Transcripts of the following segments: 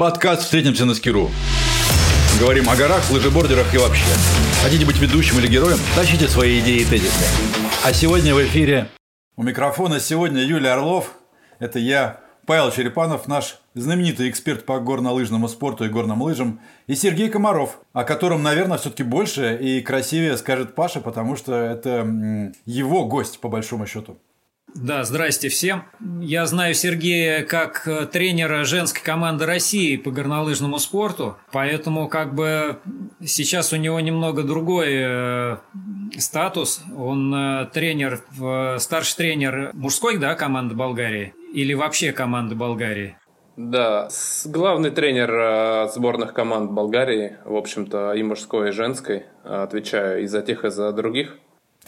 Подкаст «Встретимся на скиру». Говорим о горах, лыжебордерах и вообще. Хотите быть ведущим или героем? Тащите свои идеи и тезисы. А сегодня в эфире... У микрофона сегодня Юлия Орлов. Это я, Павел Черепанов, наш знаменитый эксперт по горнолыжному спорту и горным лыжам, и Сергей Комаров, о котором, наверное, все-таки больше и красивее скажет Паша, потому что это его гость, по большому счету. Да, здрасте всем. Я знаю Сергея как э, тренера женской команды России по горнолыжному спорту, поэтому как бы сейчас у него немного другой э, статус. Он э, тренер, старший тренер мужской, да, команды Болгарии или вообще команды Болгарии? Да, главный тренер сборных команд Болгарии, в общем-то, и мужской, и женской. Отвечаю и за тех, и за других.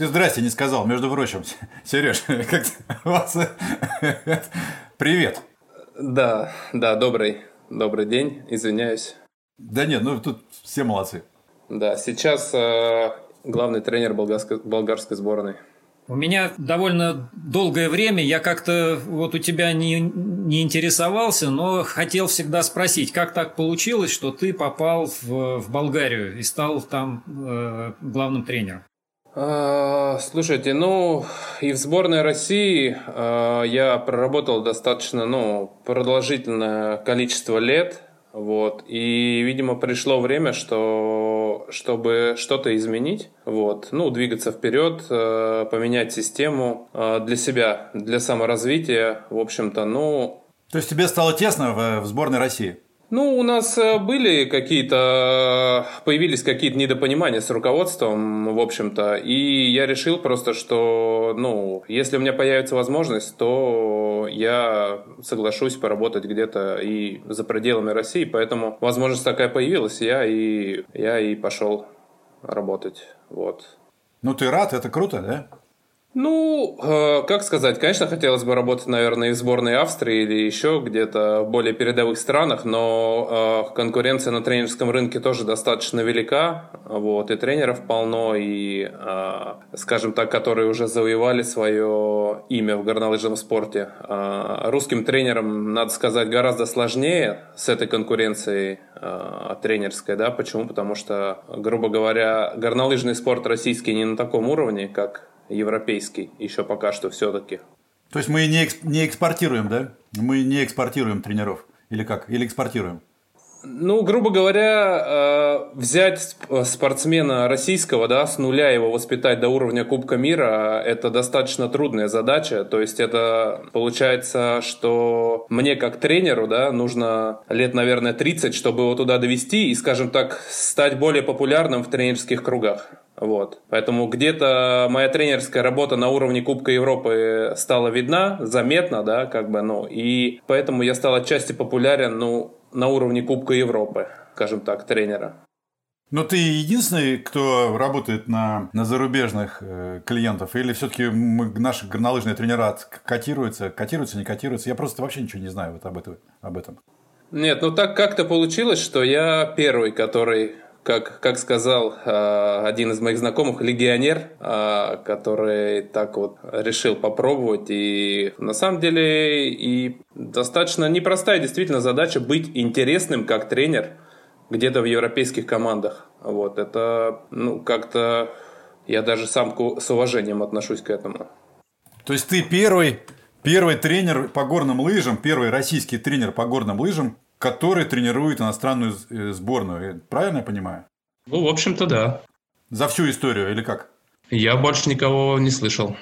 Ты здрасте не сказал, между прочим. Сереж, как вас... Привет. Да, да, добрый, добрый день, извиняюсь. Да нет, ну тут все молодцы. Да, сейчас э, главный тренер болгарской, болгарской сборной. У меня довольно долгое время я как-то вот у тебя не, не интересовался, но хотел всегда спросить, как так получилось, что ты попал в, в Болгарию и стал там э, главным тренером? А, слушайте, ну и в сборной России а, я проработал достаточно, ну, продолжительное количество лет, вот, и, видимо, пришло время, что, чтобы что-то изменить, вот, ну, двигаться вперед, а, поменять систему для себя, для саморазвития, в общем-то, ну... То есть тебе стало тесно в, в сборной России? Ну, у нас э, были какие-то, появились какие-то недопонимания с руководством, в общем-то, и я решил просто, что, ну, если у меня появится возможность, то я соглашусь поработать где-то и за пределами России, поэтому возможность такая появилась, я и, я и пошел работать, вот. Ну, ты рад, это круто, да? Ну, э, как сказать, конечно, хотелось бы работать, наверное, и в сборной Австрии или еще где-то в более передовых странах, но э, конкуренция на тренерском рынке тоже достаточно велика, вот, и тренеров полно, и, э, скажем так, которые уже завоевали свое имя в горнолыжном спорте. Э, русским тренерам, надо сказать, гораздо сложнее с этой конкуренцией э, тренерской, да, почему? Потому что, грубо говоря, горнолыжный спорт российский не на таком уровне, как европейский еще пока что все-таки. То есть мы не, эксп, не экспортируем, да? Мы не экспортируем тренеров. Или как? Или экспортируем? Ну, грубо говоря, э, взять спортсмена российского, да, с нуля его воспитать до уровня Кубка мира, это достаточно трудная задача. То есть это получается, что мне как тренеру, да, нужно лет, наверное, 30, чтобы его туда довести и, скажем так, стать более популярным в тренерских кругах. Вот. Поэтому где-то моя тренерская работа на уровне Кубка Европы стала видна, заметна, да, как бы, ну, и поэтому я стал отчасти популярен, ну, на уровне Кубка Европы, скажем так, тренера. Но ты единственный, кто работает на, на зарубежных э, клиентов? Или все-таки наши горнолыжные тренера котируются, котируются, не котируются? Я просто вообще ничего не знаю вот об, этом, об этом. Нет, ну так как-то получилось, что я первый, который как, как сказал э, один из моих знакомых, легионер, э, который так вот решил попробовать. И на самом деле и достаточно непростая действительно задача быть интересным как тренер где-то в европейских командах. Вот это, ну, как-то я даже сам с уважением отношусь к этому. То есть ты первый, первый тренер по горным лыжам, первый российский тренер по горным лыжам, который тренирует иностранную э, сборную. Правильно я понимаю? Ну, в общем-то, да. За всю историю или как? Я больше никого не слышал.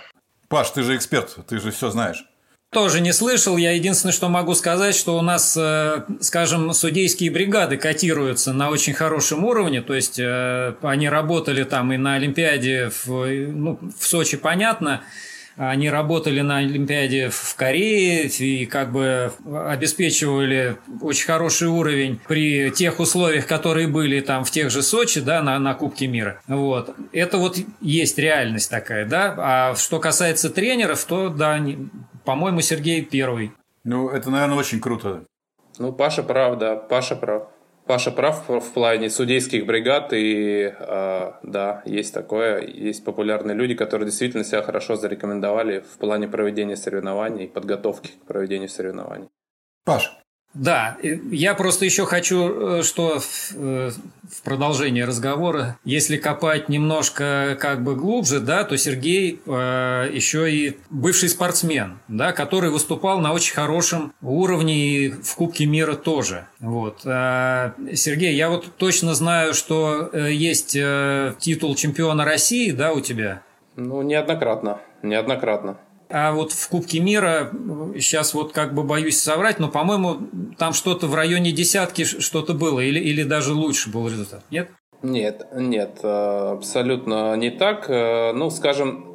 Паш, ты же эксперт, ты же все знаешь. Тоже не слышал. Я единственное, что могу сказать, что у нас, э, скажем, судейские бригады котируются на очень хорошем уровне. То есть э, они работали там и на Олимпиаде в, ну, в Сочи, понятно. Они работали на Олимпиаде в Корее и как бы обеспечивали очень хороший уровень при тех условиях, которые были там в тех же Сочи, да, на, на Кубке мира. Вот. Это вот есть реальность такая, да. А что касается тренеров, то, да, по-моему, Сергей первый. Ну, это, наверное, очень круто. Ну, Паша прав, да, Паша прав. Паша прав в плане судейских бригад, и э, да, есть такое, есть популярные люди, которые действительно себя хорошо зарекомендовали в плане проведения соревнований, подготовки к проведению соревнований. Паш, Да, я просто еще хочу, э, что э, в продолжении разговора, если копать немножко как бы глубже, да, то Сергей э, еще и бывший спортсмен, да, который выступал на очень хорошем уровне и в Кубке мира тоже. Вот. Сергей, я вот точно знаю, что есть титул чемпиона России, да, у тебя? Ну, неоднократно, неоднократно. А вот в Кубке мира, сейчас вот как бы боюсь соврать, но, по-моему, там что-то в районе десятки что-то было, или, или даже лучше был результат, нет? Нет, нет, э, абсолютно не так. Э, ну, скажем,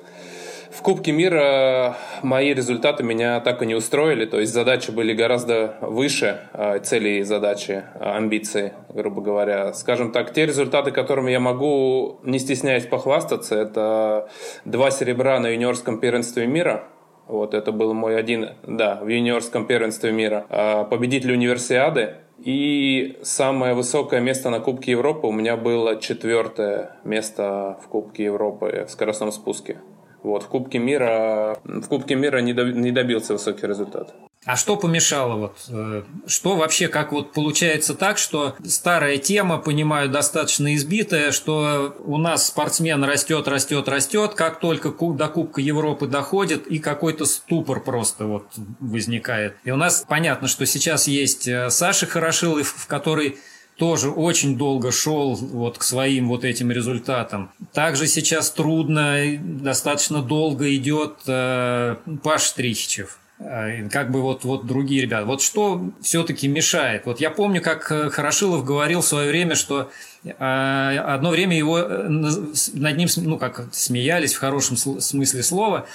в Кубке мира мои результаты меня так и не устроили, то есть задачи были гораздо выше э, цели и задачи, амбиции, грубо говоря. Скажем так, те результаты, которыми я могу, не стесняясь похвастаться, это два серебра на юниорском первенстве мира, вот это был мой один, да, в юниорском первенстве мира. А победитель универсиады. И самое высокое место на Кубке Европы у меня было четвертое место в Кубке Европы в скоростном спуске. Вот, в Кубке мира, в Кубке мира не, не добился высокий результат. А что помешало? Вот, э, что вообще, как вот получается так, что старая тема, понимаю, достаточно избитая, что у нас спортсмен растет, растет, растет, как только до Кубка Европы доходит, и какой-то ступор просто вот возникает. И у нас понятно, что сейчас есть э, Саша Хорошилов, который тоже очень долго шел вот к своим вот этим результатам. Также сейчас трудно, достаточно долго идет э, Паш Стрихичев как бы вот, вот другие ребята. Вот что все-таки мешает? Вот я помню, как э, Хорошилов говорил в свое время, что а, одно время его э, над ним, ну, как смеялись в хорошем смысле слова,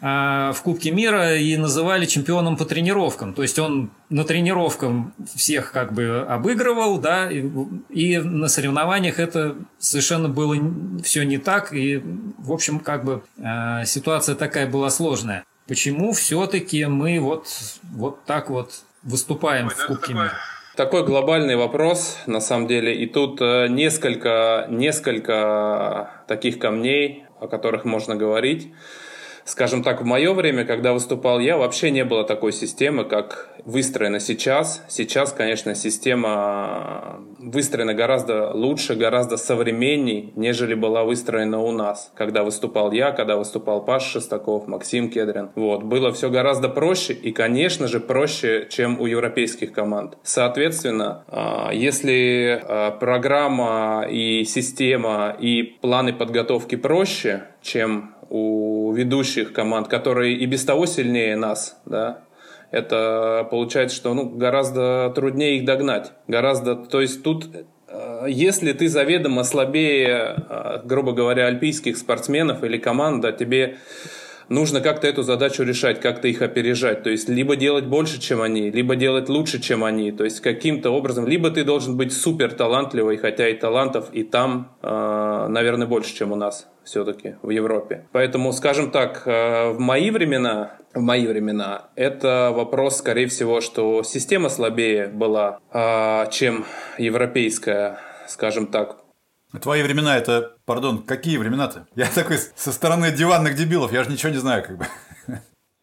в Кубке мира и называли чемпионом по тренировкам. То есть он на тренировках всех как бы обыгрывал, да, и, и на соревнованиях это совершенно было все не так, и, в общем, как бы ситуация такая была сложная. Почему все-таки мы вот, вот так вот выступаем Ой, в Кубке мира? Такой глобальный вопрос, на самом деле, и тут э, несколько, несколько таких камней, о которых можно говорить. Скажем так, в мое время, когда выступал я, вообще не было такой системы, как выстроена сейчас. Сейчас, конечно, система выстроена гораздо лучше, гораздо современней, нежели была выстроена у нас. Когда выступал я, когда выступал Паш Шестаков, Максим Кедрин. Вот. Было все гораздо проще и, конечно же, проще, чем у европейских команд. Соответственно, а, если а, программа и система и планы подготовки проще, чем у ведущих команд, которые и без того сильнее нас, да, это получается, что ну, гораздо труднее их догнать. Гораздо, то есть тут э, если ты заведомо слабее, э, грубо говоря, альпийских спортсменов или команд, да, тебе нужно как-то эту задачу решать, как-то их опережать. То есть либо делать больше, чем они, либо делать лучше, чем они. То есть каким-то образом, либо ты должен быть супер талантливый, хотя и талантов и там, э, наверное, больше, чем у нас все-таки в Европе. Поэтому, скажем так, э, в мои времена, в мои времена, это вопрос, скорее всего, что система слабее была, э, чем европейская, скажем так. Твои времена это, пардон, какие времена-то? Я такой со стороны диванных дебилов, я же ничего не знаю, как бы.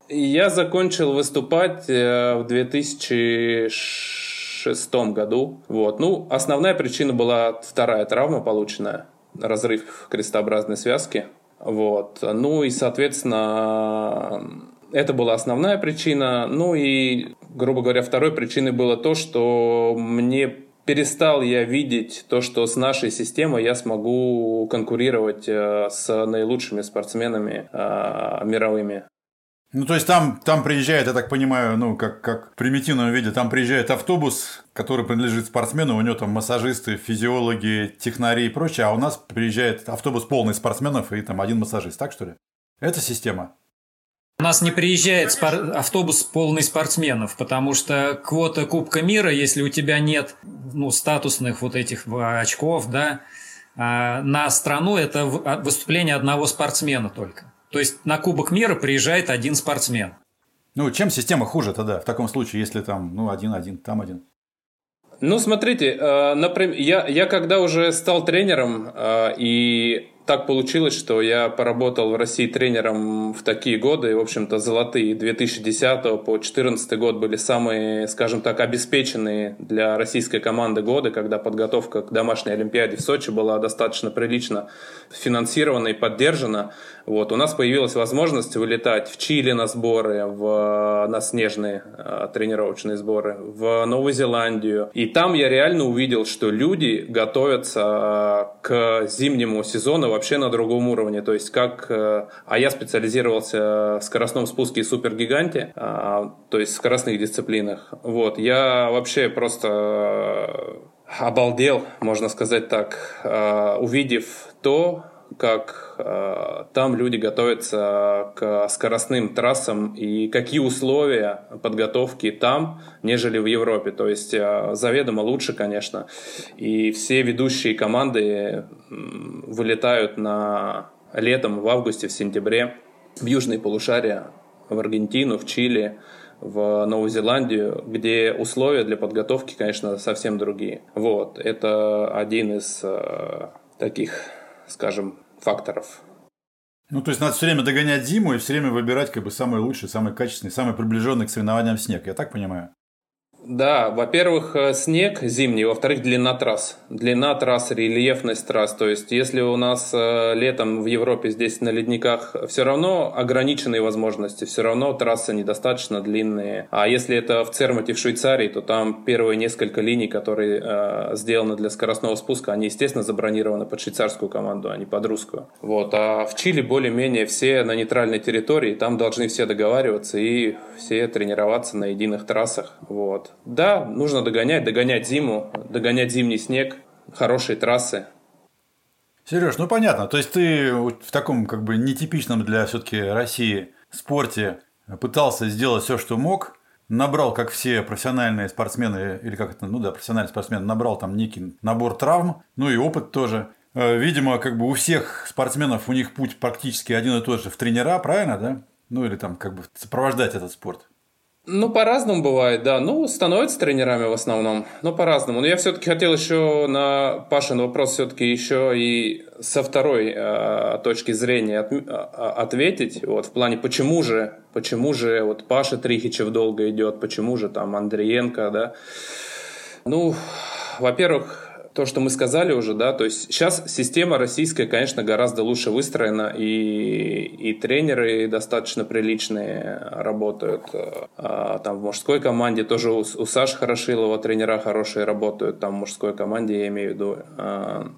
Я закончил выступать э, в 2006 году. Вот. Ну, основная причина была вторая травма полученная разрыв крестообразной связки. Вот. Ну и, соответственно, это была основная причина. Ну и, грубо говоря, второй причиной было то, что мне перестал я видеть то, что с нашей системой я смогу конкурировать э, с наилучшими спортсменами э, мировыми. Ну, то есть там, там приезжает, я так понимаю, ну, как, как в примитивном виде, там приезжает автобус, который принадлежит спортсмену, у него там массажисты, физиологи, технари и прочее, а у нас приезжает автобус полный спортсменов и там один массажист, так что ли? Это система. У нас не приезжает спор... автобус полный спортсменов, потому что квота Кубка мира, если у тебя нет ну, статусных вот этих очков, да, а на страну это а, выступление одного спортсмена только. То есть на Кубок мира приезжает один спортсмен. Ну, чем система хуже тогда, в таком случае, если там, ну, один-один, там один? Ну, смотрите, э, например, я, я когда уже стал тренером, э, и так получилось, что я поработал в России тренером в такие годы, в общем-то, золотые 2010 по 2014 год были самые, скажем так, обеспеченные для российской команды годы, когда подготовка к домашней Олимпиаде в Сочи была достаточно прилично финансирована и поддержана. Вот. У нас появилась возможность вылетать в Чили на сборы, в, на снежные э, тренировочные сборы, в Новую Зеландию. И там я реально увидел, что люди готовятся э, к зимнему сезону вообще на другом уровне. То есть как... Э, а я специализировался в скоростном спуске и супергиганте, э, то есть в скоростных дисциплинах. Вот. Я вообще просто э, обалдел, можно сказать так, э, увидев то, как э, там люди готовятся к скоростным трассам и какие условия подготовки там, нежели в Европе. То есть э, заведомо лучше, конечно. И все ведущие команды вылетают на летом, в августе, в сентябре в южные полушария, в Аргентину, в Чили, в Новую Зеландию, где условия для подготовки, конечно, совсем другие. Вот, это один из э, таких, скажем, факторов. Ну, то есть надо все время догонять зиму и все время выбирать как бы самый лучший, самый качественный, самый приближенный к соревнованиям снег. Я так понимаю? Да, во-первых, э, снег зимний, во-вторых, длина трасс. Длина трасс, рельефность трасс. То есть, если у нас э, летом в Европе здесь на ледниках все равно ограниченные возможности, все равно трассы недостаточно длинные. А если это в Цермате в Швейцарии, то там первые несколько линий, которые э, сделаны для скоростного спуска, они, естественно, забронированы под швейцарскую команду, а не под русскую. Вот. А в Чили более-менее все на нейтральной территории, там должны все договариваться и все тренироваться на единых трассах. Вот. Да, нужно догонять, догонять зиму, догонять зимний снег, хорошие трассы. Сереж, ну понятно. То есть ты в таком как бы нетипичном для все-таки России спорте пытался сделать все, что мог, набрал, как все профессиональные спортсмены, или как это, ну да, профессиональный спортсмен, набрал там некий набор травм, ну и опыт тоже. Э, видимо, как бы у всех спортсменов у них путь практически один и тот же в тренера, правильно, да? Ну или там как бы сопровождать этот спорт. Ну, по-разному бывает, да. Ну, становятся тренерами в основном, но по-разному. Но я все-таки хотел еще на Пашин вопрос все-таки еще и со второй э, точки зрения от, э, ответить. Вот в плане, почему же, почему же вот Паша Трихичев долго идет, почему же там Андриенко, да. Ну, во-первых, то, что мы сказали уже, да, то есть сейчас система российская, конечно, гораздо лучше выстроена, и, и тренеры достаточно приличные работают. А, там в мужской команде тоже у, у Саши Хорошилова тренера хорошие работают, там в мужской команде, я имею в виду. А,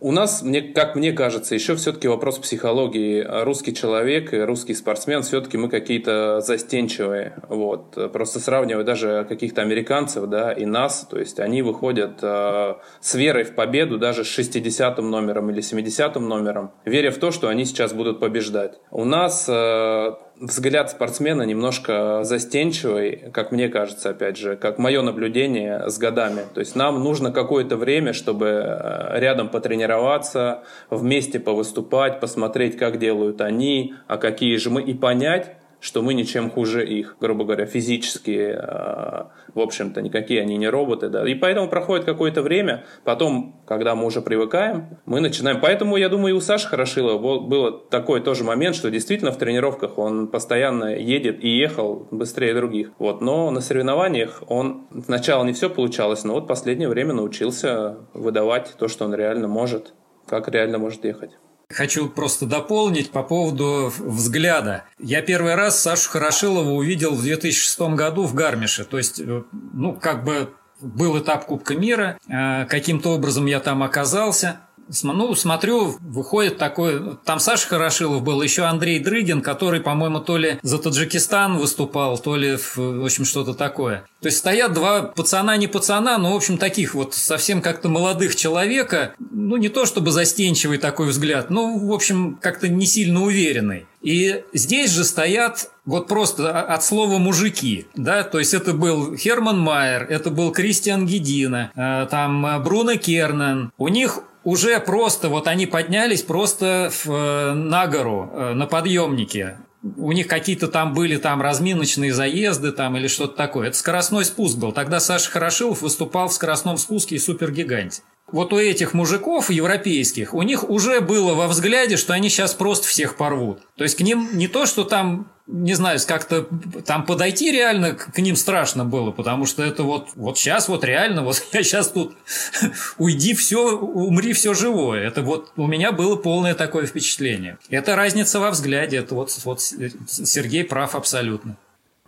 у нас, мне, как мне кажется, еще все-таки вопрос психологии. Русский человек русский спортсмен все-таки мы какие-то застенчивые. Вот. Просто сравнивая даже каких-то американцев да, и нас, то есть они выходят э, с верой в победу даже с 60 номером или 70 номером, веря в то, что они сейчас будут побеждать. У нас э, взгляд спортсмена немножко застенчивый, как мне кажется, опять же, как мое наблюдение с годами. То есть нам нужно какое-то время, чтобы э, рядом потренироваться, вместе повыступать, посмотреть, как делают они, а какие же мы, и понять, что мы ничем хуже их, грубо говоря, физически, э, в общем-то, никакие они не роботы, да. И поэтому проходит какое-то время, потом, когда мы уже привыкаем, мы начинаем. Поэтому, я думаю, и у Саши Хорошилова был такой тоже момент, что действительно в тренировках он постоянно едет и ехал быстрее других. Вот. Но на соревнованиях он сначала не все получалось, но вот последнее время научился выдавать то, что он реально может, как реально может ехать. Хочу просто дополнить по поводу взгляда. Я первый раз Сашу Хорошилова увидел в 2006 году в Гармише. То есть, э, ну, как бы был этап Кубка мира, э, каким-то образом я там оказался. Ну, смотрю, выходит такой... Там Саша Хорошилов был, еще Андрей Дрыгин, который, по-моему, то ли за Таджикистан выступал, то ли, в, общем, что-то такое. То есть стоят два пацана, не пацана, но, в общем, таких вот совсем как-то молодых человека. Ну, не то чтобы застенчивый такой взгляд, но, в общем, как-то не сильно уверенный. И здесь же стоят вот просто от слова мужики, да, то есть это был Херман Майер, это был Кристиан Гедина, э, там э, Бруно Кернан. У них уже просто вот они поднялись просто в, э, на гору, э, на подъемнике. У них какие-то там были там разминочные заезды там или что-то такое. Это скоростной спуск был. Тогда Саша Хорошилов выступал в скоростном спуске и супергиганте. Вот у этих мужиков европейских, у них уже было во взгляде, что они сейчас просто всех порвут. То есть к ним не то, что там не знаю, как-то там подойти реально к ним страшно было, потому что это вот, вот сейчас вот реально, вот я сейчас тут уйди все, умри все живое. Это вот у меня было полное такое впечатление. Это разница во взгляде, это вот, вот Сергей прав абсолютно.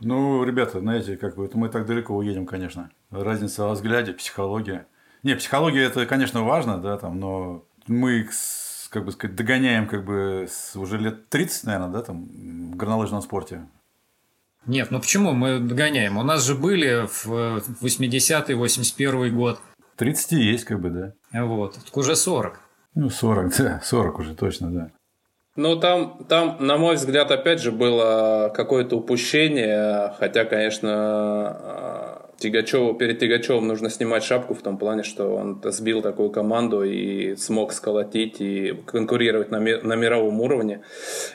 Ну, ребята, знаете, как бы это мы так далеко уедем, конечно. Разница во взгляде, психология. Не, психология это, конечно, важно, да, там, но мы, как бы сказать, догоняем как бы с уже лет 30, наверное, да, там, в горнолыжном спорте. Нет, ну почему мы догоняем? У нас же были в 80-й, 81 год. 30 есть, как бы, да. Вот, уже 40. Ну, 40, да, 40 уже точно, да. Ну, там, там, на мой взгляд, опять же, было какое-то упущение, хотя, конечно, Тигачеву, перед Тигачевым нужно снимать шапку в том плане, что он сбил такую команду и смог сколотить и конкурировать на, ми, на мировом уровне.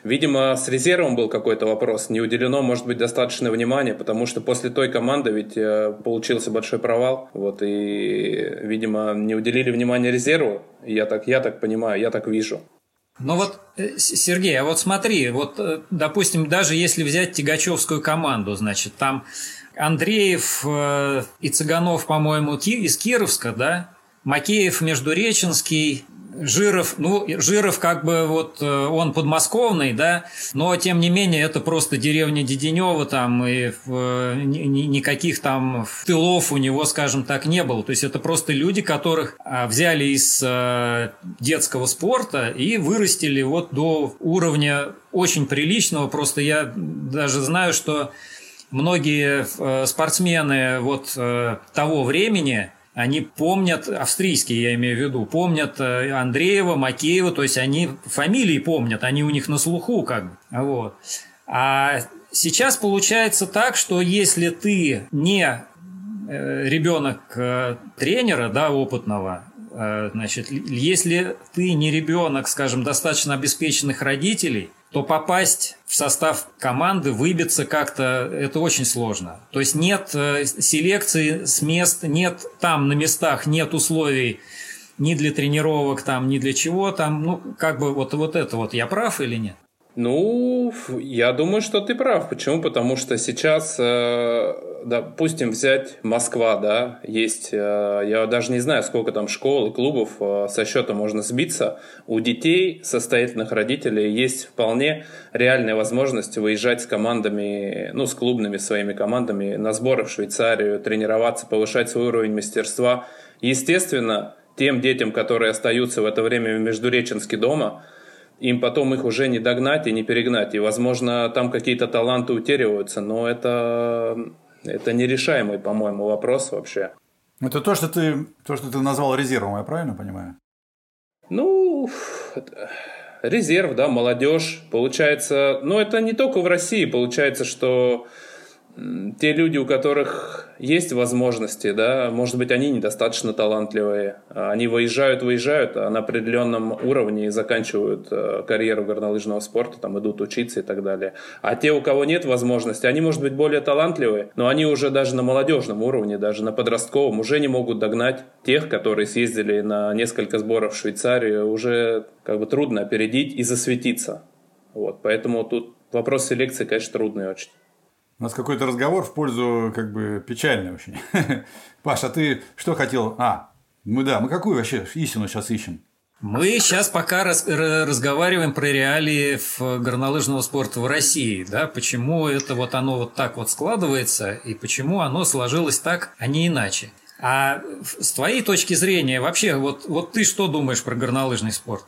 Видимо, с резервом был какой-то вопрос. Не уделено, может быть, достаточно внимания, потому что после той команды ведь э, получился большой провал. Вот, и, видимо, не уделили внимания резерву. Я так, я так понимаю, я так вижу. Ну вот, э, Сергей, а вот смотри, вот, э, допустим, даже если взять Тигачевскую команду, значит, там Андреев э, и Цыганов, по-моему, из Кировска, да? Макеев, Междуреченский, Жиров, ну, Жиров как бы вот э, он подмосковный, да, но тем не менее это просто деревня Деденева там, и э, никаких там тылов у него, скажем так, не было. То есть это просто люди, которых а, взяли из детского спорта и вырастили вот до уровня очень приличного. Просто я даже знаю, что многие э, спортсмены вот э, того времени, они помнят, австрийские я имею в виду, помнят э, Андреева, Макеева, то есть они фамилии помнят, они у них на слуху как бы. Вот. А сейчас получается так, что если ты не ребенок тренера, да, опытного, значит, если ты не ребенок, скажем, достаточно обеспеченных родителей, то попасть в состав команды, выбиться как-то, это очень сложно. То есть нет э, селекции с мест, нет там на местах, нет условий ни для тренировок, там, ни для чего там, ну, как бы вот, вот это вот, я прав или нет? Ну, я думаю, что ты прав. Почему? Потому что сейчас, э, допустим, взять Москва, да, есть, э, я даже не знаю, сколько там школ и клубов э, со счета можно сбиться. У детей состоятельных родителей есть вполне реальная возможность выезжать с командами, ну, с клубными своими командами на сборы в Швейцарию, тренироваться, повышать свой уровень мастерства. Естественно, тем детям, которые остаются в это время в Междуреченске дома – им потом их уже не догнать и не перегнать. И, возможно, там какие-то таланты утеряются, но это, это нерешаемый, по-моему, вопрос вообще. Это то, что ты, то, что ты назвал резервом, я правильно понимаю? Ну, резерв, да, молодежь. Получается, ну, это не только в России. Получается, что те люди, у которых есть возможности, да, может быть, они недостаточно талантливые, они выезжают, выезжают, а на определенном уровне заканчивают э, карьеру горнолыжного спорта, там идут учиться и так далее. А те, у кого нет возможности, они, может быть, более талантливые, но они уже даже на молодежном уровне, даже на подростковом, уже не могут догнать тех, которые съездили на несколько сборов в Швейцарию, уже как бы трудно опередить и засветиться. Вот, поэтому тут вопрос селекции, конечно, трудный очень. У нас какой-то разговор в пользу как бы печальный очень. Паша, а ты что хотел? А, мы да, мы какую вообще истину сейчас ищем? Мы сейчас пока раз, разговариваем про реалии горнолыжного спорта в России, да, почему это вот оно вот так вот складывается и почему оно сложилось так, а не иначе. А с твоей точки зрения вообще, вот, вот ты что думаешь про горнолыжный спорт?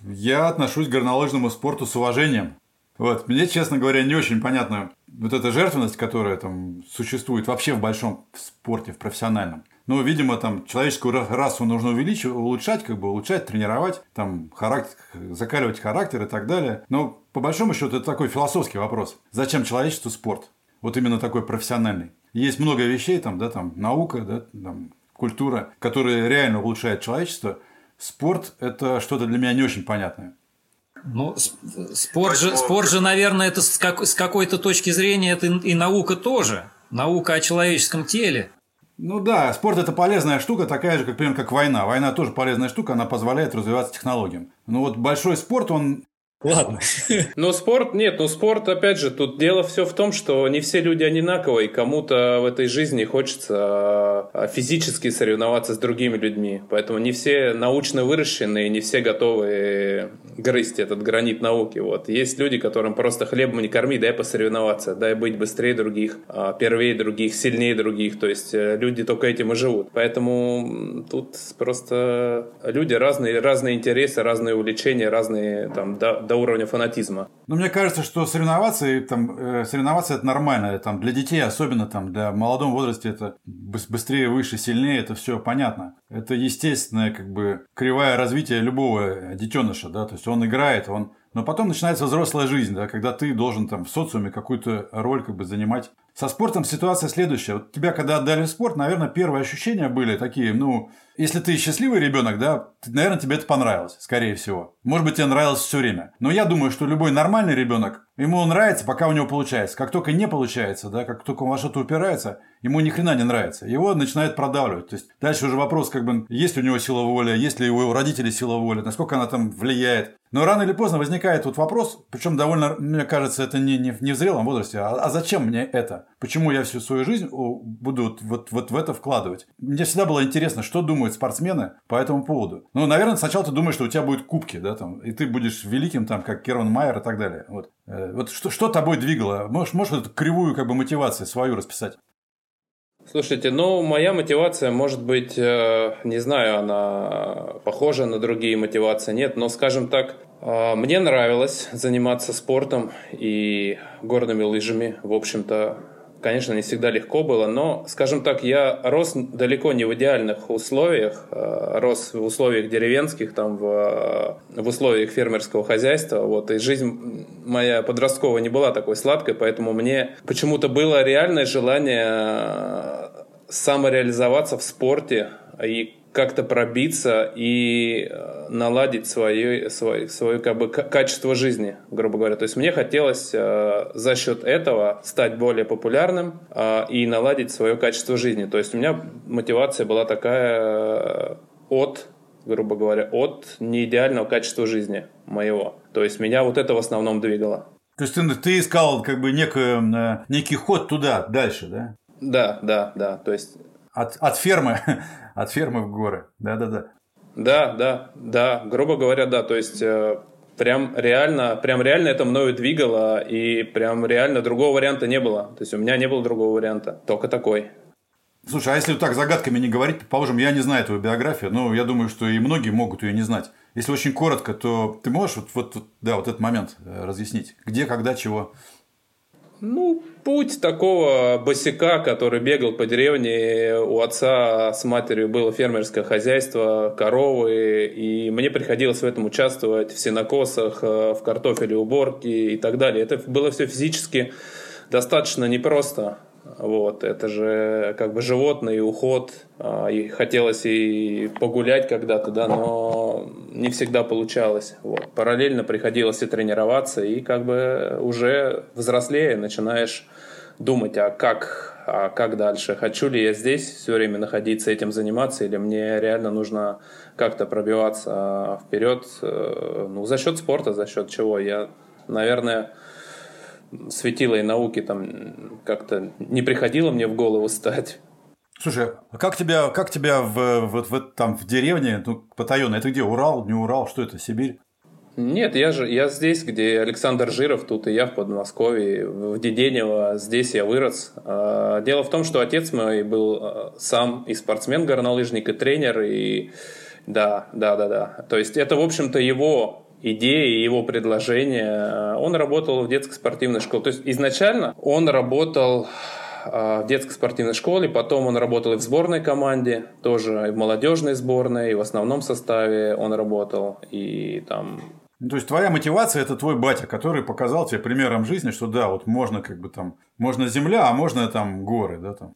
Я отношусь к горнолыжному спорту с уважением. Вот, мне, честно говоря, не очень понятно вот эта жертвенность, которая там существует вообще в большом спорте, в профессиональном. Ну, видимо, там человеческую расу нужно увеличивать, улучшать, как бы улучшать, тренировать, там характер, закаливать характер и так далее. Но по большому счету это такой философский вопрос. Зачем человечеству спорт? Вот именно такой профессиональный. Есть много вещей, там, да, там, наука, да, там, культура, которые реально улучшают человечество. Спорт – это что-то для меня не очень понятное. Ну, спорт же, спорт же, наверное, это с, как, с какой-то точки зрения это и наука тоже. Наука о человеческом теле. Ну да, спорт это полезная штука, такая же, как, например, как война. Война тоже полезная штука, она позволяет развиваться технологиям. Но вот большой спорт, он Ладно. Но спорт, нет, ну спорт, опять же, тут дело все в том, что не все люди одинаковые, кому-то в этой жизни хочется а, физически соревноваться с другими людьми, поэтому не все научно выращенные, не все готовы грызть этот гранит науки, вот. Есть люди, которым просто хлебом не корми, дай посоревноваться, дай быть быстрее других, а, первее других, сильнее других, то есть э, люди только этим и живут, поэтому тут просто люди разные, разные интересы, разные увлечения, разные там, да, до уровня фанатизма. Ну, мне кажется, что соревноваться, там, э, соревноваться это нормально. Там, для детей, особенно там, для молодом возрасте, это быстрее, выше, сильнее, это все понятно. Это естественное, как бы, кривая развития любого детеныша, да, то есть он играет, он но потом начинается взрослая жизнь, да, когда ты должен там в социуме какую-то роль как бы занимать. Со спортом ситуация следующая. Вот тебя когда отдали в спорт, наверное, первые ощущения были такие, ну, если ты счастливый ребенок, да, наверное, тебе это понравилось, скорее всего. Может быть, тебе нравилось все время. Но я думаю, что любой нормальный ребенок, ему нравится, пока у него получается. Как только не получается, да, как только он во что-то упирается, ему ни хрена не нравится. Его начинает продавливать. То есть дальше уже вопрос, как бы, есть у него сила воли, есть ли у его родителей сила воли, насколько она там влияет. Но рано или поздно возникает вот вопрос, причем довольно, мне кажется, это не, не, не в зрелом возрасте, а, а зачем мне это? Почему я всю свою жизнь буду вот, вот, в это вкладывать? Мне всегда было интересно, что думают спортсмены по этому поводу. Ну, наверное, сначала ты думаешь, что у тебя будут кубки, да, там, и ты будешь великим, там, как Керван Майер и так далее. Вот, э, вот что, что тобой двигало? Можешь, можешь эту кривую как бы мотивацию свою расписать? Слушайте, ну, моя мотивация, может быть, э, не знаю, она похожа на другие мотивации, нет, но, скажем так, э, мне нравилось заниматься спортом и горными лыжами. В общем-то, Конечно, не всегда легко было, но, скажем так, я рос далеко не в идеальных условиях, э, рос в условиях деревенских, там, в, в условиях фермерского хозяйства, вот, и жизнь моя подростковая не была такой сладкой, поэтому мне почему-то было реальное желание самореализоваться в спорте. И как-то пробиться и э, наладить свое, свое, свое как бы, качество жизни, грубо говоря. То есть мне хотелось э, за счет этого стать более популярным э, и наладить свое качество жизни. То есть у меня мотивация была такая э, от, грубо говоря, от неидеального качества жизни моего. То есть меня вот это в основном двигало. То есть ты, ты искал как бы некий, э, некий ход туда, дальше, да? Да, да, да. То есть от, от фермы, от фермы в горы. Да-да-да. Да, да, да. Грубо говоря, да. То есть э, прям реально, прям реально это мною двигало, и прям реально другого варианта не было. То есть у меня не было другого варианта, только такой. Слушай, а если вот так загадками не говорить, предположим, я не знаю твою биографию, но я думаю, что и многие могут ее не знать. Если очень коротко, то ты можешь вот, вот, вот да, вот этот момент э, разъяснить? Где, когда, чего? Ну, путь такого босика, который бегал по деревне, у отца с матерью было фермерское хозяйство, коровы, и мне приходилось в этом участвовать в сенокосах, э, в картофеле уборке и так далее. Это было все физически достаточно непросто. Вот, это же как бы животный уход, а, и хотелось и погулять когда-то, да, но не всегда получалось. Вот. Параллельно приходилось и тренироваться, и как бы уже взрослее начинаешь думать, а как, а как дальше? Хочу ли я здесь все время находиться, этим заниматься, или мне реально нужно как-то пробиваться вперед, э, ну, за счет спорта, за счет чего? Я, наверное, светилой науки там как-то не приходило мне в голову стать. Слушай, а как тебя, как тебя в, в, в, там в деревне, ну, потаенно, это где, Урал, не Урал, что это, Сибирь? Нет, я же я здесь, где Александр Жиров, тут и я в Подмосковье, в Деденево, здесь я вырос. А, дело в том, что отец мой был а, сам и спортсмен, горнолыжник, и тренер, и да, да, да, да. То есть это, в общем-то, его идеи, его предложения. Он работал в детской спортивной школе. То есть изначально он работал в детской спортивной школе, потом он работал и в сборной команде, тоже и в молодежной сборной, и в основном составе он работал, и там ну, то есть твоя мотивация это твой батя, который показал тебе примером жизни, что да, вот можно как бы там, можно земля, а можно там горы, да, там.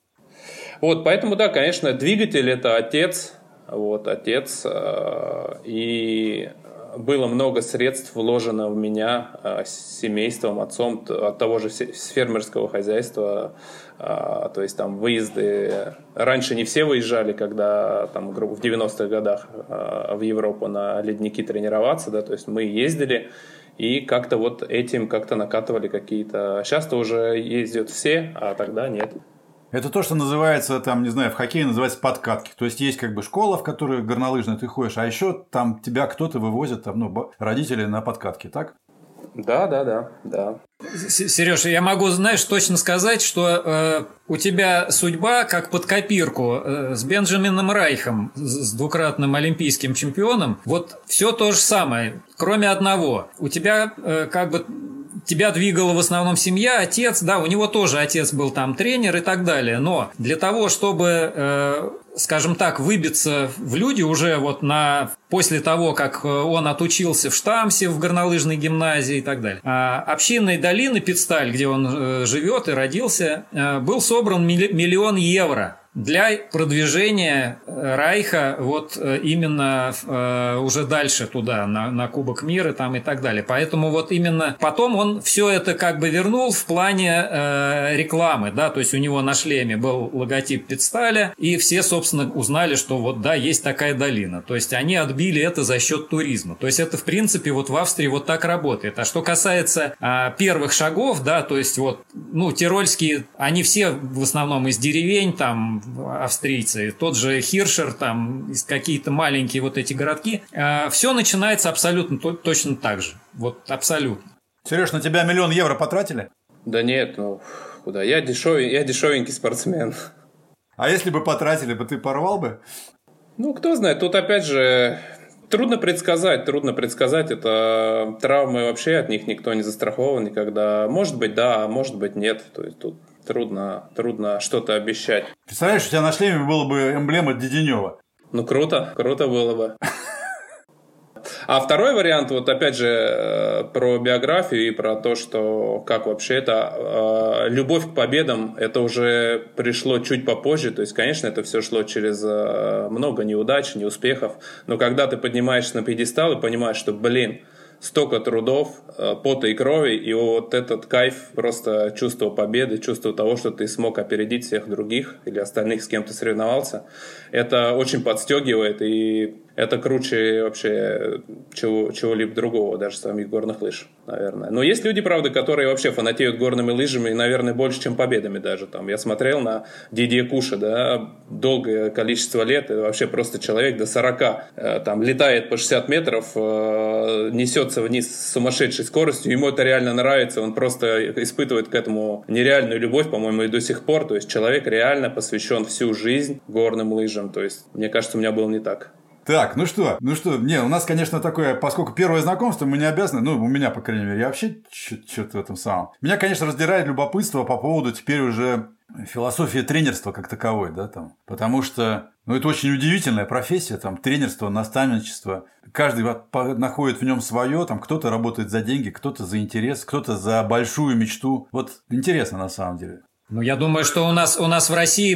Вот, поэтому да, конечно, двигатель это отец, вот, отец, а, и было много средств вложено в меня э, семейством, отцом от того же фермерского хозяйства. Э, то есть там выезды... Раньше не все выезжали, когда там в 90-х годах э, в Европу на ледники тренироваться, да, то есть мы ездили и как-то вот этим как-то накатывали какие-то... Сейчас-то уже ездят все, а тогда нет. Это то, что называется, там, не знаю, в хоккее называется подкатки. То есть есть как бы школа, в которой горнолыжная ты ходишь, а еще там тебя кто-то вывозит, там, ну, родители на подкатке, так? Да, да, да, да. Сереж, я могу, знаешь, точно сказать, что э, у тебя судьба как под копирку э, с Бенджамином Райхом, с двукратным олимпийским чемпионом. Вот все то же самое, кроме одного. У тебя э, как бы тебя двигала в основном семья, отец, да, у него тоже отец был там тренер и так далее, но для того, чтобы, э, скажем так, выбиться в люди уже вот на после того, как э, он отучился в Штамсе, в горнолыжной гимназии и так далее. А общинной долины Пицталь, где он э, живет и родился, э, был собран миллион евро для продвижения э, Райха вот э, именно э, уже дальше туда, на, на Кубок мира там и так далее. Поэтому вот именно потом он все это как бы вернул в плане э, рекламы, да, то есть у него на шлеме был логотип Пицталя, и все, собственно, узнали, что вот да, есть такая долина. То есть они отбили это за счет туризма. То есть это, в принципе, вот в Австрии вот так работает. А что касается э, первых шагов, да, то есть вот, ну, тирольские, они все в основном из деревень, там, австрийцы, тот же Хиршер, там какие-то маленькие вот эти городки, а, все начинается абсолютно точно так же. Вот абсолютно. Сереж, на тебя миллион евро потратили? Да нет, ну куда? Я, дешевый, я дешевенький спортсмен. А если бы потратили бы, ты порвал бы? Ну, кто знает, тут опять же Трудно предсказать, трудно предсказать. Это травмы вообще от них никто не застрахован никогда. Может быть, да, а может быть, нет. То есть тут трудно, трудно что-то обещать. Представляешь, у тебя на шлеме была бы эмблема Деденева. Ну, круто, круто было бы. А второй вариант, вот опять же, э, про биографию и про то, что как вообще это э, любовь к победам, это уже пришло чуть попозже. То есть, конечно, это все шло через э, много неудач, неуспехов. Но когда ты поднимаешься на пьедестал и понимаешь, что, блин, столько трудов, э, пота и крови, и вот этот кайф, просто чувство победы, чувство того, что ты смог опередить всех других или остальных, с кем ты соревновался, это очень подстегивает, и это круче вообще чего, чего-либо другого, даже самих горных лыж, наверное. Но есть люди, правда, которые вообще фанатеют горными лыжами, наверное, больше, чем победами даже. Там, я смотрел на Дидье Куша, да, долгое количество лет, и вообще просто человек до 40, э, там, летает по 60 метров, э, несется вниз с сумасшедшей скоростью, ему это реально нравится, он просто испытывает к этому нереальную любовь, по-моему, и до сих пор, то есть человек реально посвящен всю жизнь горным лыжам, то есть, мне кажется, у меня было не так. Так, ну что, ну что, не, у нас, конечно, такое, поскольку первое знакомство, мы не обязаны, ну, у меня, по крайней мере, я вообще что-то в этом самом. Меня, конечно, раздирает любопытство по поводу теперь уже философии тренерства как таковой, да, там. Потому что, ну, это очень удивительная профессия, там, тренерство, наставничество. Каждый находит в нем свое, там, кто-то работает за деньги, кто-то за интерес, кто-то за большую мечту. Вот интересно на самом деле. Ну, я думаю, что у нас, у нас в России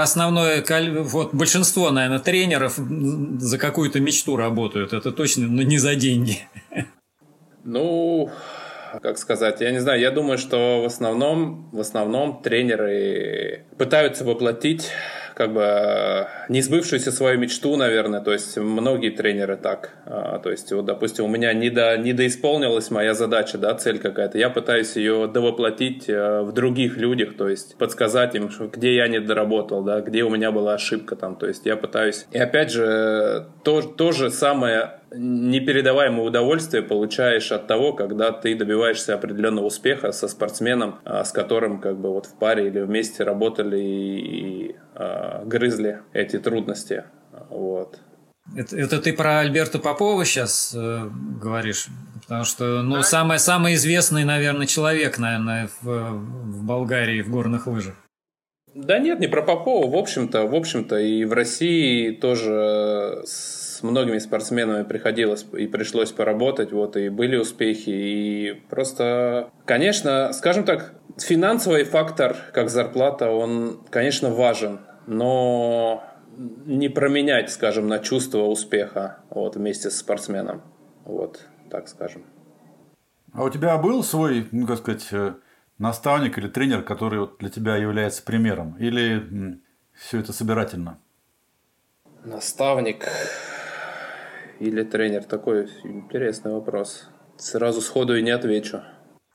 основное, вот большинство, наверное, тренеров за какую-то мечту работают. Это точно но не за деньги. Ну, как сказать, я не знаю, я думаю, что в основном, в основном тренеры пытаются воплотить как бы не сбывшуюся свою мечту, наверное, то есть многие тренеры так, а, то есть вот, допустим, у меня не, до, не доисполнилась моя задача, да, цель какая-то, я пытаюсь ее довоплотить э, в других людях, то есть подсказать им, где я не доработал, да, где у меня была ошибка там, то есть я пытаюсь, и опять же, то, то же самое непередаваемое удовольствие получаешь от того, когда ты добиваешься определенного успеха со спортсменом, а, с которым как бы вот в паре или вместе работали и, и а, грызли эти трудности. Вот. Это, это ты про Альберта Попова сейчас э, говоришь? Потому что, ну, самый, самый известный, наверное, человек, наверное, в, в Болгарии в горных лыжах. Да нет, не про Попова. В общем-то, в общем-то, и в России тоже с многими спортсменами приходилось и пришлось поработать, вот, и были успехи, и просто, конечно, скажем так, финансовый фактор, как зарплата, он, конечно, важен, но не променять, скажем, на чувство успеха вот, вместе с спортсменом. Вот, так скажем. А у тебя был свой, ну, как сказать, э, наставник или тренер, который вот для тебя является примером? Или все это собирательно? Наставник или тренер? Такой интересный вопрос. Сразу сходу и не отвечу.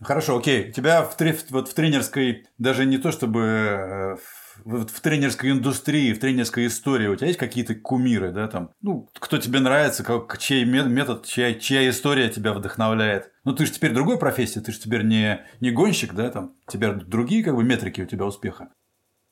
Хорошо, окей. У тебя в, вот в тренерской, даже не то чтобы э, в, в тренерской индустрии, в тренерской истории у тебя есть какие-то кумиры, да, там, ну, кто тебе нравится, как, чей метод, чья, чья история тебя вдохновляет? Ну, ты же теперь другой профессии, ты же теперь не, не гонщик, да, там, теперь другие, как бы, метрики у тебя успеха.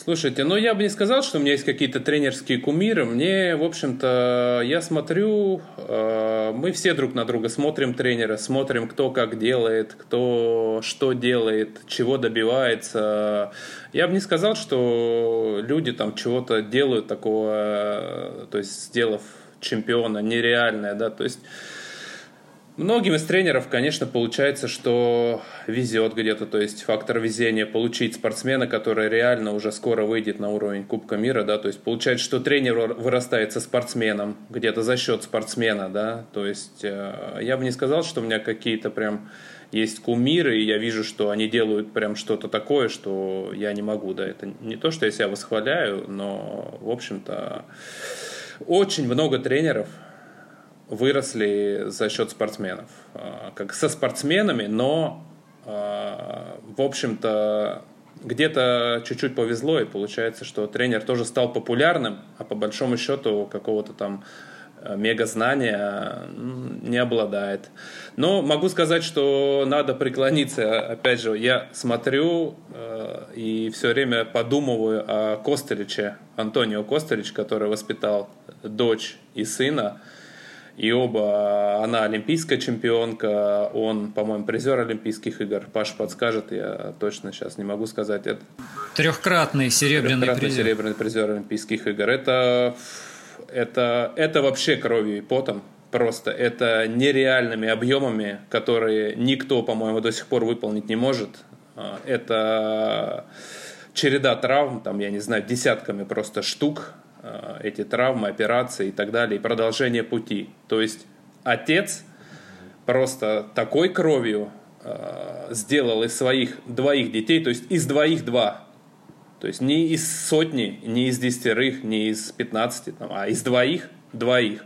Слушайте, ну я бы не сказал, что у меня есть какие-то тренерские кумиры. Мне, в общем-то, я смотрю, э, мы все друг на друга смотрим тренера, смотрим, кто как делает, кто что делает, чего добивается. Я бы не сказал, что люди там чего-то делают такого, э, то есть сделав чемпиона нереальное, да, то есть Многим из тренеров, конечно, получается, что везет где-то, то есть фактор везения получить спортсмена, который реально уже скоро выйдет на уровень Кубка мира, да, то есть получается, что тренер вырастает со спортсменом, где-то за счет спортсмена, да, то есть э, я бы не сказал, что у меня какие-то прям есть кумиры, и я вижу, что они делают прям что-то такое, что я не могу, да, это не то, что я себя восхваляю, но, в общем-то, очень много тренеров, выросли за счет спортсменов. А, как со спортсменами, но, а, в общем-то, где-то чуть-чуть повезло, и получается, что тренер тоже стал популярным, а по большому счету какого-то там а, мега знания не обладает. Но могу сказать, что надо преклониться. Опять же, я смотрю э, и все время подумываю о Костеличе, Антонио Костелич, который воспитал дочь и сына и оба, она олимпийская чемпионка, он, по-моему, призер Олимпийских игр. Паш подскажет, я точно сейчас не могу сказать. Это... Трехкратный серебряный Трехкратный призер. серебряный призер Олимпийских игр. Это, это, это вообще кровью и потом. Просто это нереальными объемами, которые никто, по-моему, до сих пор выполнить не может. А, это череда травм, там, я не знаю, десятками просто штук, эти травмы, операции и так далее, и продолжение пути. То есть отец просто такой кровью э, сделал из своих двоих детей, то есть из двоих два. То есть не из сотни, не из десятерых, не из пятнадцати, а из двоих двоих.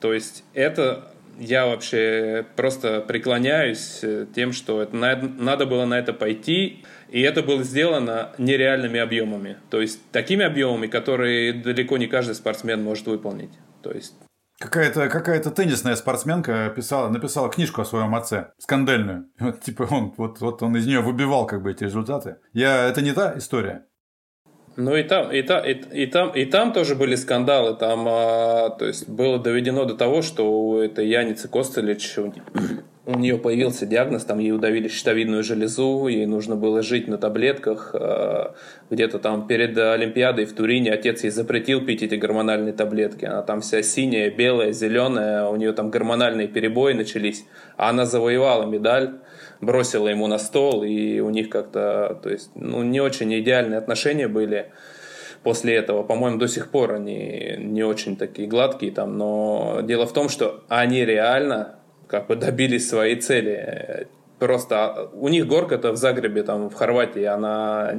То есть это я вообще просто преклоняюсь э, тем, что это, надо было на это пойти. И это было сделано нереальными объемами. То есть такими объемами, которые далеко не каждый спортсмен может выполнить. То есть Какая-то какая теннисная спортсменка писала, написала книжку о своем отце, скандальную. Вот, типа он, вот, вот он из нее выбивал как бы эти результаты. Я, это не та история. Ну и там, и там, и, и там, и там тоже были скандалы. Там, а, то есть было доведено до того, что у этой Яницы Костелич у нее появился диагноз, там ей удавили щитовидную железу, ей нужно было жить на таблетках. Э, где-то там перед Олимпиадой в Турине отец ей запретил пить эти гормональные таблетки. Она там вся синяя, белая, зеленая, у нее там гормональные перебои начались. А она завоевала медаль, бросила ему на стол, и у них как-то, то есть, ну, не очень идеальные отношения были после этого. По-моему, до сих пор они не очень такие гладкие там, но дело в том, что они реально как бы добились своей цели. Просто у них горка-то в Загребе, там, в Хорватии, она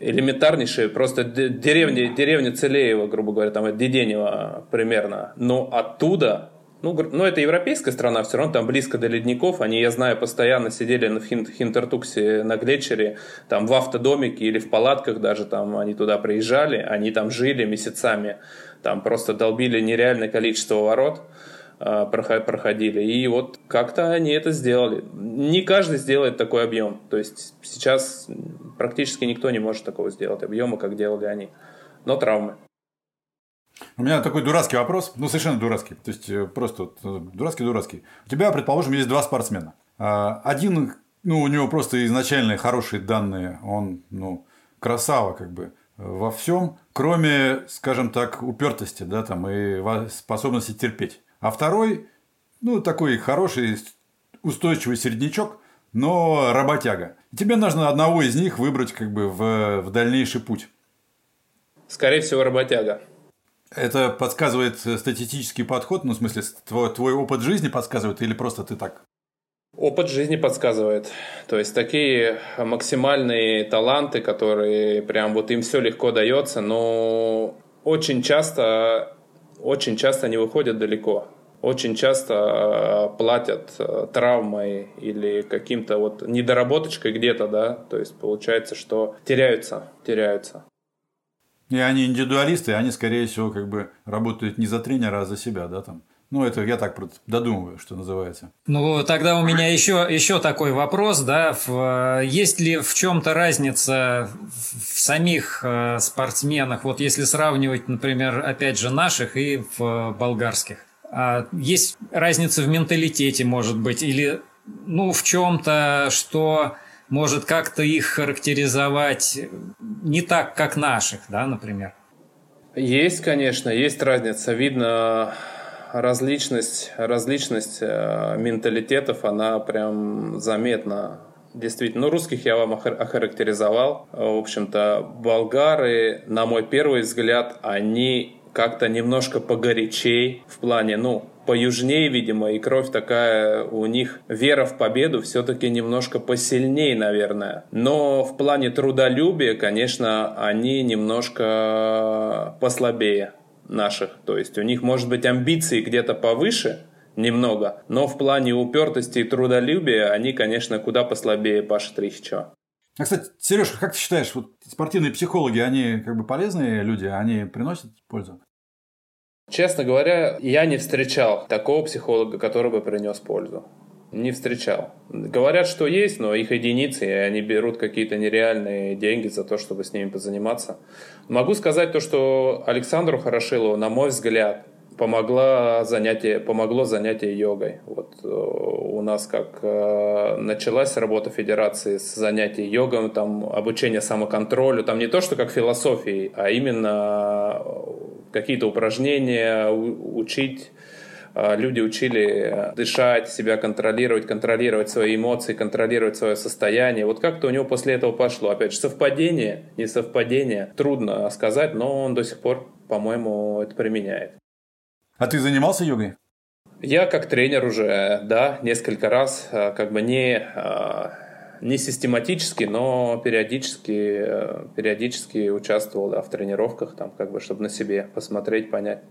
элементарнейшая, просто деревня, деревня Целеева, грубо говоря, там, от Деденева примерно. Но оттуда ну, ну, это европейская страна, все равно там близко до ледников. Они, я знаю, постоянно сидели на Хин, Хинтертуксе на Глетчере, там в автодомике или в палатках даже, там они туда приезжали, они там жили месяцами, там просто долбили нереальное количество ворот. А, проходили. И вот как-то они это сделали. Не каждый сделает такой объем. То есть сейчас практически никто не может такого сделать объема, как делали они. Но травмы. У меня такой дурацкий вопрос, ну совершенно дурацкий, то есть э, просто вот, э, дурацкий-дурацкий. У тебя, предположим, есть два спортсмена. А, один, ну у него просто изначально хорошие данные, он, ну, красава как бы во всем, кроме, скажем так, упертости, да, там и способности терпеть. А второй, ну, такой хороший, устойчивый середнячок, но работяга. тебе нужно одного из них выбрать как бы в, в дальнейший путь. Скорее всего, работяга. Это подсказывает статистический подход, ну, в смысле, твой, твой опыт жизни подсказывает или просто ты так? Опыт жизни подсказывает. То есть такие максимальные таланты, которые прям вот им все легко дается, но очень часто, очень часто не выходят далеко. Очень часто э, платят э, травмой или каким-то вот недоработочкой где-то, да, то есть получается, что теряются, теряются. И они индивидуалисты, они, скорее всего, как бы работают не за тренера, а за себя, да, там. Ну, это я так додумываю, что называется. Ну, тогда у меня еще, еще такой вопрос, да, в, есть ли в чем-то разница в самих э, спортсменах, вот если сравнивать, например, опять же, наших и в болгарских? А есть разница в менталитете, может быть, или, ну, в чем-то, что может как-то их характеризовать не так, как наших, да, например? Есть, конечно, есть разница. Видно различность, различность э, менталитетов, она прям заметна. Действительно, ну, русских я вам охарактеризовал. В общем-то, болгары, на мой первый взгляд, они как-то немножко погорячей в плане, ну, поюжнее, видимо, и кровь такая у них, вера в победу все-таки немножко посильнее, наверное. Но в плане трудолюбия, конечно, они немножко послабее наших. То есть у них может быть амбиции где-то повыше, немного, но в плане упертости и трудолюбия они, конечно, куда послабее Паша Трихичева. А, кстати, Сережа, как ты считаешь, вот спортивные психологи, они как бы полезные люди, они приносят пользу? Честно говоря, я не встречал такого психолога, который бы принес пользу. Не встречал. Говорят, что есть, но их единицы, и они берут какие-то нереальные деньги за то, чтобы с ними позаниматься. Могу сказать то, что Александру Хорошилову, на мой взгляд, помогла занятие, помогло занятие йогой. Вот э, у нас как э, началась работа федерации с занятий йогой, там обучение самоконтролю, там не то, что как философии, а именно э, какие-то упражнения учить люди учили дышать, себя контролировать, контролировать свои эмоции, контролировать свое состояние. Вот как-то у него после этого пошло. Опять же, совпадение, не совпадение, трудно сказать, но он до сих пор, по-моему, это применяет. А ты занимался йогой? Я как тренер уже, да, несколько раз, а, как бы не, а, не систематически, но периодически, э, периодически участвовал да, в тренировках, там, как бы, чтобы на себе посмотреть, понять.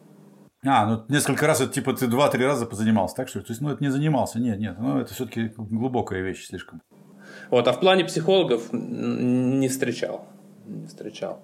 А, ну несколько раз, это типа ты два-три раза позанимался, так что То есть, ну это не занимался, нет, нет, ну это все-таки глубокая вещь слишком. Вот, а в плане психологов не встречал, не встречал.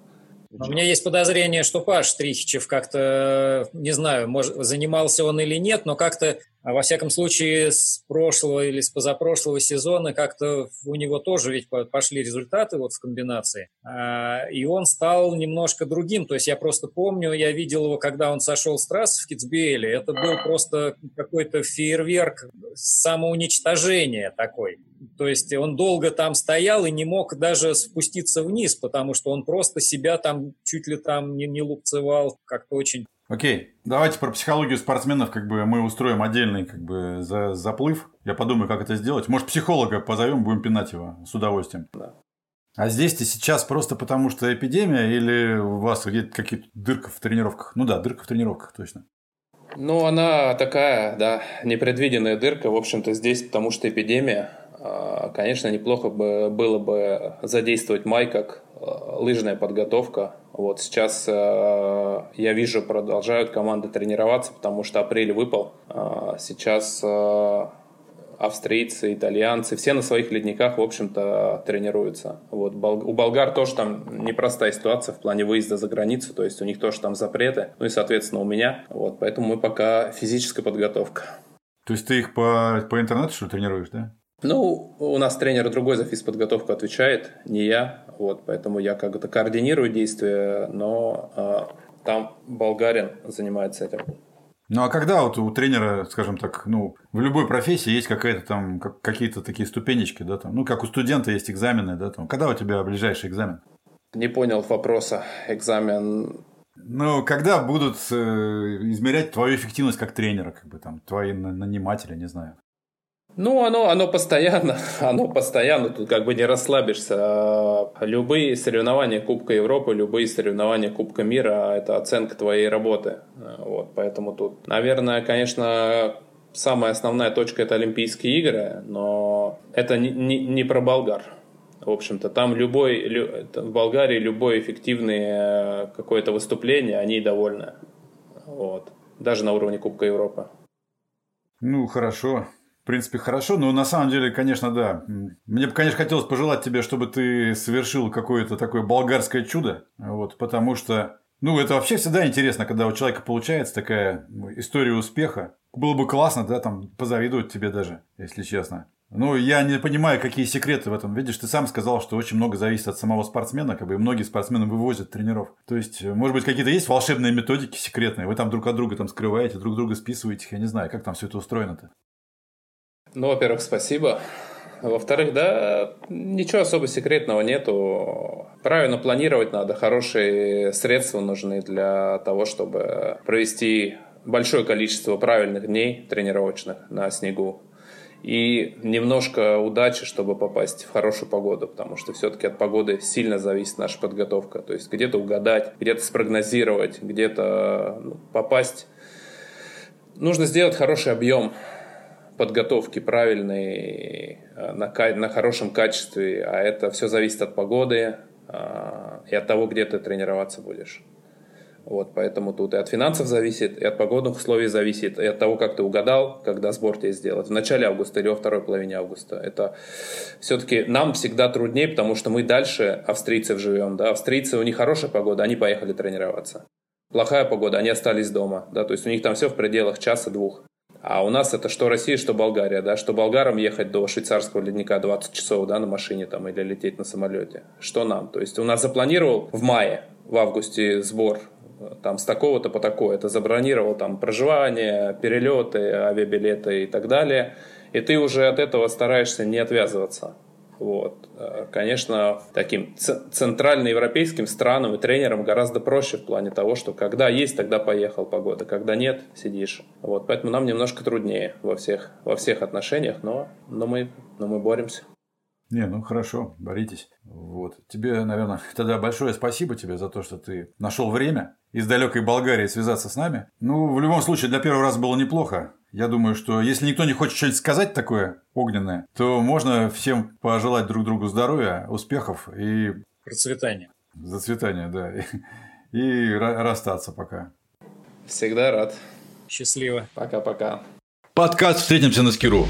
У меня есть подозрение, что Паш Трихичев как-то, не знаю, может, занимался он или нет, но как-то во всяком случае, с прошлого или с позапрошлого сезона как-то у него тоже ведь пошли результаты вот в комбинации. А, и он стал немножко другим. То есть я просто помню, я видел его, когда он сошел с трассы в Китсбейле. Это был просто какой-то фейерверк самоуничтожения такой. То есть он долго там стоял и не мог даже спуститься вниз, потому что он просто себя там чуть ли там не, не лупцевал, как-то очень Окей, давайте про психологию спортсменов как бы мы устроим отдельный как бы за, заплыв. Я подумаю, как это сделать. Может, психолога позовем, будем пинать его с удовольствием. Да. А здесь ты сейчас просто потому, что эпидемия или у вас где-то какие-то дырка в тренировках? Ну да, дырка в тренировках, точно. Ну, она такая, да, непредвиденная дырка. В общем-то, здесь потому что эпидемия. А, конечно, неплохо бы было бы задействовать май как а, лыжная подготовка. Вот сейчас э, я вижу, продолжают команды тренироваться, потому что апрель выпал. А, сейчас э, австрийцы, итальянцы, все на своих ледниках, в общем-то, тренируются. Вот, у болгар тоже там непростая ситуация в плане выезда за границу, то есть у них тоже там запреты, ну и, соответственно, у меня. Вот, поэтому мы пока физическая подготовка. То есть ты их по, по интернету что тренируешь, да? Ну, у нас тренер другой за физподготовку отвечает, не я. Вот, поэтому я как-то координирую действия, но а, там болгарин занимается этим. Ну а когда вот у тренера, скажем так, ну, в любой профессии есть какая-то там, как, какие-то такие ступенечки, да, там, ну, как у студента есть экзамены, да, там, когда у тебя ближайший экзамен? Не понял вопроса. Экзамен ну, когда будут э, измерять твою эффективность как тренера, как бы там, твои наниматели, не знаю. Ну, оно, оно постоянно, оно постоянно, тут как бы не расслабишься. Любые соревнования Кубка Европы, любые соревнования Кубка мира – это оценка твоей работы. Вот, поэтому тут, наверное, конечно, самая основная точка – это Олимпийские игры, но это не, не, не про болгар. В общем-то, там любой, лю, в Болгарии любое эффективное какое-то выступление, они довольны. Вот. Даже на уровне Кубка Европы. Ну, хорошо в принципе, хорошо, но на самом деле, конечно, да. Мне бы, конечно, хотелось пожелать тебе, чтобы ты совершил какое-то такое болгарское чудо, вот, потому что, ну, это вообще всегда интересно, когда у человека получается такая ну, история успеха. Было бы классно, да, там, позавидовать тебе даже, если честно. Ну, я не понимаю, какие секреты в этом. Видишь, ты сам сказал, что очень много зависит от самого спортсмена, как бы и многие спортсмены вывозят тренеров. То есть, может быть, какие-то есть волшебные методики секретные, вы там друг от друга там скрываете, друг друга списываете, я не знаю, как там все это устроено-то. Ну, во-первых, спасибо. Во-вторых, да, ничего особо секретного нету. Правильно планировать надо. Хорошие средства нужны для того, чтобы провести большое количество правильных дней тренировочных на снегу. И немножко удачи, чтобы попасть в хорошую погоду, потому что все-таки от погоды сильно зависит наша подготовка. То есть где-то угадать, где-то спрогнозировать, где-то ну, попасть. Нужно сделать хороший объем подготовки правильной, э, на, на хорошем качестве, а это все зависит от погоды а, и от того, где ты тренироваться будешь. Вот, поэтому тут и от финансов зависит, и от погодных условий зависит, и от того, как ты угадал, когда сбор тебе сделать. В начале августа или во второй половине августа. Это все-таки нам всегда труднее, потому что мы дальше австрийцев живем. Да? Австрийцы, у них хорошая погода, они поехали тренироваться. Плохая погода, они остались дома. Да? То есть у них там все в пределах часа-двух. А у нас это что Россия, что Болгария, да, что болгарам ехать до швейцарского ледника 20 часов, да, на машине там или лететь на самолете. Что нам? То есть у нас запланировал в мае, в августе сбор там с такого-то по такое. Это забронировал там проживание, перелеты, авиабилеты и так далее. И ты уже от этого стараешься не отвязываться. Вот. Э, конечно, таким центральноевропейским странам и тренерам гораздо проще в плане того, что когда есть, тогда поехал погода, когда нет, сидишь. Вот. Поэтому нам немножко труднее во всех, во всех отношениях, но, но, мы, но мы боремся. Не, ну хорошо, боритесь. Вот. Тебе, наверное, тогда большое спасибо тебе за то, что ты нашел время из далекой Болгарии связаться с нами. Ну, в любом случае, для первого раза было неплохо. Я думаю, что если никто не хочет что-нибудь сказать такое огненное, то можно всем пожелать друг другу здоровья, успехов и... Процветания. Зацветания, да. И, и расстаться пока. Всегда рад. Счастливо. Пока-пока. Подкаст «Встретимся на Скиру».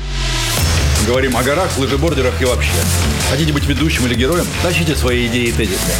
Говорим о горах, лыжебордерах и вообще. Хотите быть ведущим или героем? Тащите свои идеи и тезисы.